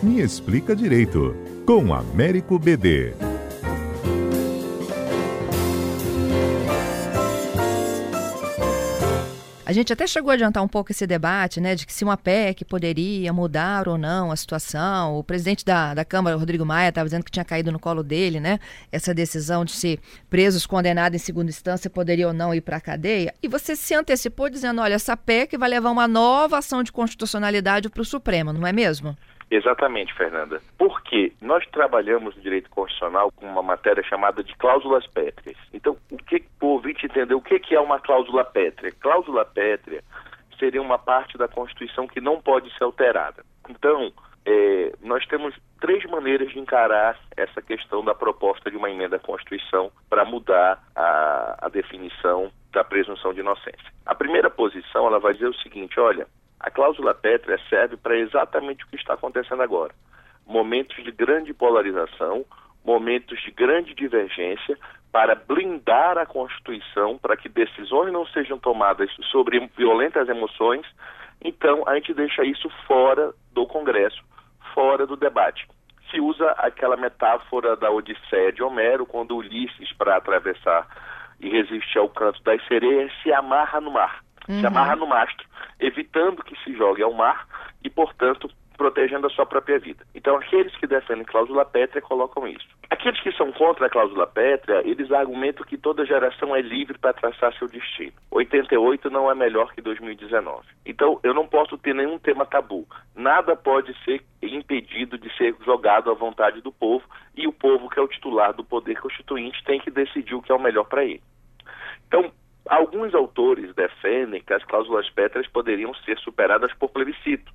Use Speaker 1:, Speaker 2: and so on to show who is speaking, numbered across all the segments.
Speaker 1: Me Explica Direito, com Américo BD.
Speaker 2: A gente até chegou a adiantar um pouco esse debate, né, de que se uma PEC poderia mudar ou não a situação. O presidente da, da Câmara, Rodrigo Maia, estava dizendo que tinha caído no colo dele, né, essa decisão de se presos condenados em segunda instância poderiam ou não ir para a cadeia. E você se antecipou dizendo, olha, essa PEC vai levar uma nova ação de constitucionalidade para o Supremo, não é mesmo?
Speaker 3: Exatamente, Fernanda. Porque nós trabalhamos no direito constitucional com uma matéria chamada de cláusulas pétreas. Então, o que o ouvinte entender o que é uma cláusula pétrea? Cláusula pétrea seria uma parte da Constituição que não pode ser alterada. Então, é, nós temos três maneiras de encarar essa questão da proposta de uma emenda à Constituição para mudar a, a definição da presunção de inocência. A primeira posição, ela vai dizer o seguinte, olha, a cláusula pétrea serve para exatamente o que está acontecendo agora. Momentos de grande polarização, momentos de grande divergência, para blindar a Constituição, para que decisões não sejam tomadas sobre violentas emoções. Então, a gente deixa isso fora do Congresso, fora do debate. Se usa aquela metáfora da Odisseia de Homero, quando Ulisses, para atravessar e resistir ao canto das sereias, se amarra no mar, uhum. se amarra no mastro evitando que se jogue ao mar e, portanto, protegendo a sua própria vida. Então, aqueles que defendem cláusula pétrea colocam isso. Aqueles que são contra a cláusula pétrea, eles argumentam que toda geração é livre para traçar seu destino. 88 não é melhor que 2019. Então, eu não posso ter nenhum tema tabu. Nada pode ser impedido de ser jogado à vontade do povo e o povo, que é o titular do poder constituinte, tem que decidir o que é o melhor para ele. Então, Alguns autores defendem que as cláusulas pétreas poderiam ser superadas por plebiscito.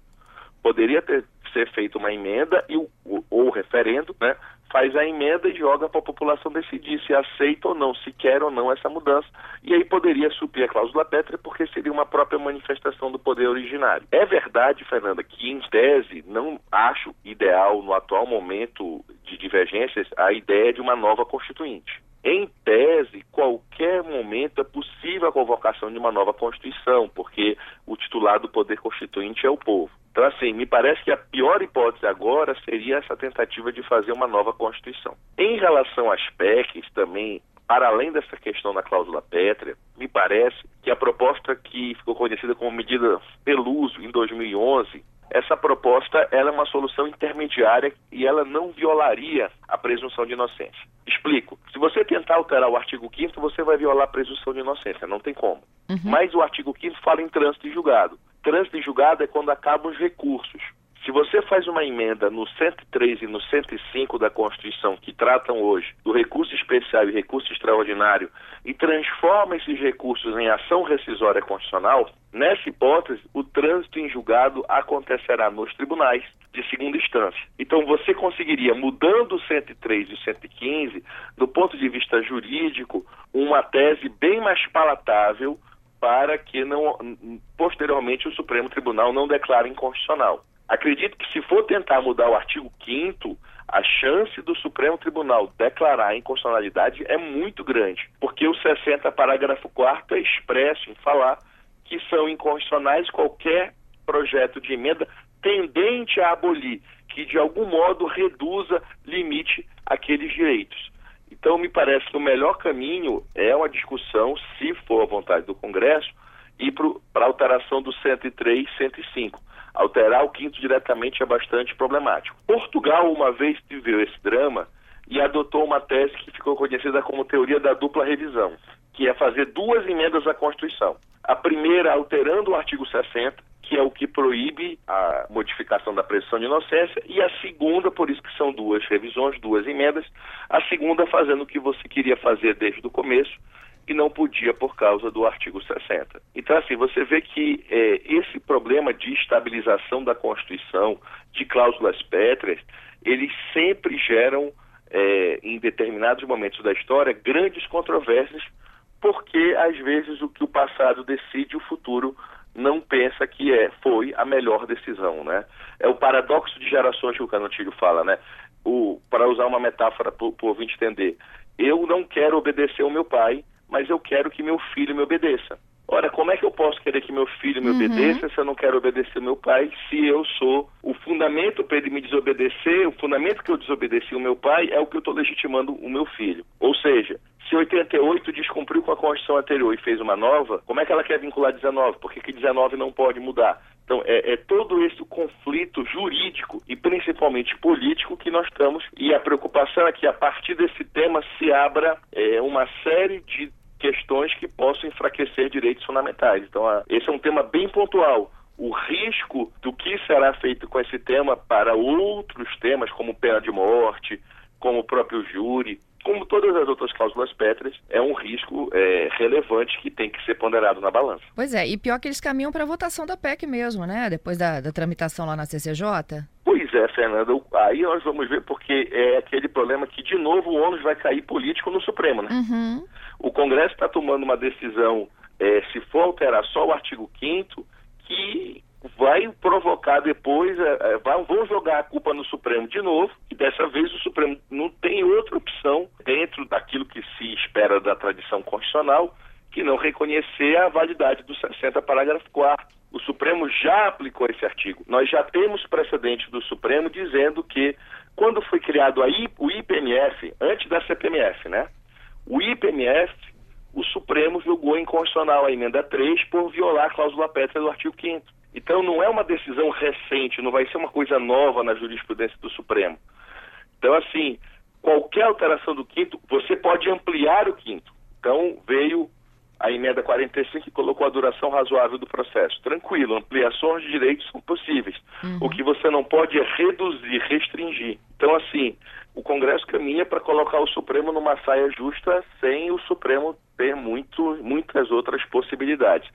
Speaker 3: Poderia ter, ser feita uma emenda e o, o, o referendo né, faz a emenda e joga para a população decidir se aceita ou não, se quer ou não essa mudança. E aí poderia suprir a cláusula pétrea porque seria uma própria manifestação do poder originário. É verdade, Fernanda, que em tese não acho ideal no atual momento de divergências a ideia de uma nova constituinte. Em tese, qualquer momento é possível a convocação de uma nova Constituição, porque o titular do poder constituinte é o povo. Então, assim, me parece que a pior hipótese agora seria essa tentativa de fazer uma nova Constituição. Em relação às PECs, também, para além dessa questão da cláusula pétrea, me parece que a proposta que ficou conhecida como medida Peluso em 2011 essa proposta ela é uma solução intermediária e ela não violaria a presunção de inocência. Explico. Se você tentar alterar o artigo 5 você vai violar a presunção de inocência, não tem como. Uhum. Mas o artigo 5 fala em trânsito de julgado. Trânsito de julgado é quando acabam os recursos. Se você faz uma emenda no 103 e no 105 da Constituição, que tratam hoje do recurso especial e recurso extraordinário, e transforma esses recursos em ação rescisória constitucional, nessa hipótese, o trânsito em julgado acontecerá nos tribunais de segunda instância. Então, você conseguiria, mudando o 103 e o 115, do ponto de vista jurídico, uma tese bem mais palatável para que não posteriormente o Supremo Tribunal não declare inconstitucional. Acredito que se for tentar mudar o artigo 5 a chance do Supremo Tribunal declarar a inconstitucionalidade é muito grande, porque o 60, parágrafo 4 é expresso em falar que são inconstitucionais qualquer projeto de emenda tendente a abolir, que de algum modo reduza, limite aqueles direitos. Então, me parece que o melhor caminho é uma discussão, se for a vontade do Congresso, ir para alteração do 103 e 105 Alterar o quinto diretamente é bastante problemático. Portugal, uma vez viveu esse drama e adotou uma tese que ficou conhecida como teoria da dupla revisão, que é fazer duas emendas à Constituição. A primeira alterando o artigo 60, que é o que proíbe a modificação da presunção de inocência, e a segunda, por isso que são duas revisões, duas emendas, a segunda fazendo o que você queria fazer desde o começo, e não podia por causa do artigo 60. Então, assim, você vê que é, esse problema de estabilização da Constituição, de cláusulas pétreas, eles sempre geram, é, em determinados momentos da história, grandes controvérsias, porque, às vezes, o que o passado decide, o futuro não pensa que é, foi a melhor decisão, né? É o paradoxo de gerações que o Canontilho fala, né? O, para usar uma metáfora para o ouvinte entender, eu não quero obedecer ao meu pai, mas eu quero que meu filho me obedeça. Ora, como é que eu posso querer que meu filho me uhum. obedeça se eu não quero obedecer meu pai, se eu sou o fundamento para ele me desobedecer, o fundamento que eu desobedeci o meu pai é o que eu estou legitimando o meu filho. Ou seja, se 88 descumpriu com a Constituição anterior e fez uma nova, como é que ela quer vincular 19? Por que, que 19 não pode mudar? Então, é, é, todo esse conflito jurídico e principalmente político que nós estamos, e a preocupação é que a partir desse tema se abra é, uma série de questões que possam enfraquecer direitos fundamentais. Então, esse é um tema bem pontual. O risco do que será feito com esse tema para outros temas, como pena de morte, como o próprio júri, como todas as outras cláusulas pétreas, é um risco é, relevante que tem que ser ponderado na balança.
Speaker 2: Pois é, e pior que eles caminham para a votação da PEC mesmo, né? Depois da, da tramitação lá na CCJ.
Speaker 3: Pois é, Fernanda. Aí nós vamos ver porque é aquele problema que, de novo, o ônus vai cair político no Supremo, né?
Speaker 2: Uhum.
Speaker 3: O Congresso está tomando uma decisão, é, se for alterar só o artigo 5 que vai provocar depois, é, é vão jogar a culpa no Supremo de novo, e dessa vez o Supremo não tem outra opção dentro daquilo que se espera da tradição constitucional, que não reconhecer a validade do 60, parágrafo 4 O Supremo já aplicou esse artigo. Nós já temos precedente do Supremo dizendo que quando foi criado I, o IPMF, antes da CPMF, né? O IPMF, o Supremo julgou inconstitucional a emenda 3 por violar a cláusula pétrea do artigo 5 então não é uma decisão recente, não vai ser uma coisa nova na jurisprudência do Supremo. Então, assim, qualquer alteração do quinto, você pode ampliar o quinto. Então, veio a emenda 45 que colocou a duração razoável do processo. Tranquilo, ampliações de direitos são possíveis. Uhum. O que você não pode é reduzir, restringir. Então, assim, o Congresso caminha para colocar o Supremo numa saia justa sem o Supremo ter muito, muitas outras possibilidades.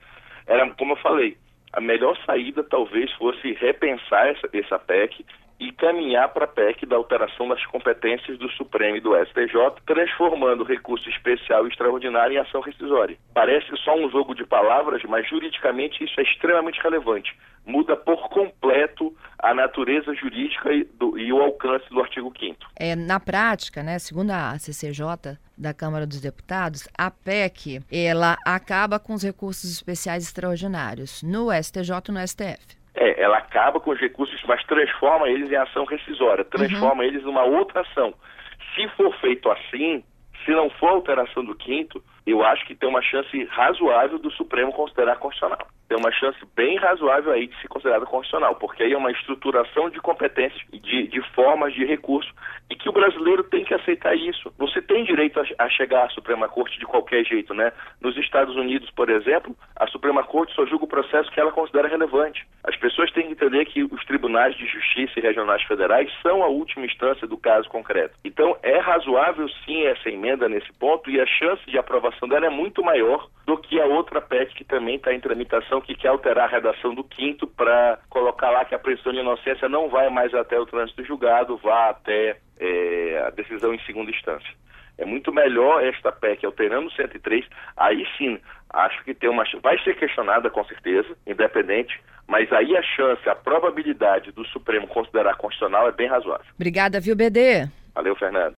Speaker 3: Era, como eu falei, a melhor saída talvez fosse repensar essa, essa PEC e caminhar para a PEC da alteração das competências do Supremo e do STJ, transformando o recurso especial e extraordinário em ação rescisória. Parece só um jogo de palavras, mas juridicamente isso é extremamente relevante. Muda por completo a natureza jurídica e, do, e o alcance do artigo 5
Speaker 2: é, Na prática, né, segundo a CCJ da Câmara dos Deputados, a PEC ela acaba com os recursos especiais extraordinários no STJ e no STF.
Speaker 3: É, ela acaba com os recursos, mas transforma eles em ação rescisória, transforma uhum. eles numa outra ação. Se for feito assim, se não for alteração do quinto, eu acho que tem uma chance razoável do Supremo considerar constitucional tem uma chance bem razoável aí de ser considerada constitucional, porque aí é uma estruturação de competências, de, de formas de recurso, e que o brasileiro tem que aceitar isso. Você tem direito a, a, chegar à Suprema Corte de qualquer jeito, né? Nos Estados Unidos, por exemplo, a Suprema Corte só julga o processo que ela considera relevante. As pessoas têm que entender que os tribunais de justiça e regionais federais são a última instância do caso concreto. Então, é razoável sim essa emenda nesse ponto, e a chance de aprovação dela é muito maior do que a outra PEC que também está em tramitação, que quer alterar a redação do quinto para colocar lá que a presunção de inocência não vai mais até o trânsito julgado, vá até é, a decisão em segunda instância. É muito melhor esta PEC alterando o 103, aí sim, acho que tem uma vai ser questionada com certeza, independente, mas aí a chance, a probabilidade do Supremo considerar constitucional é bem razoável.
Speaker 2: Obrigada, viu, BD?
Speaker 3: Valeu, Fernando.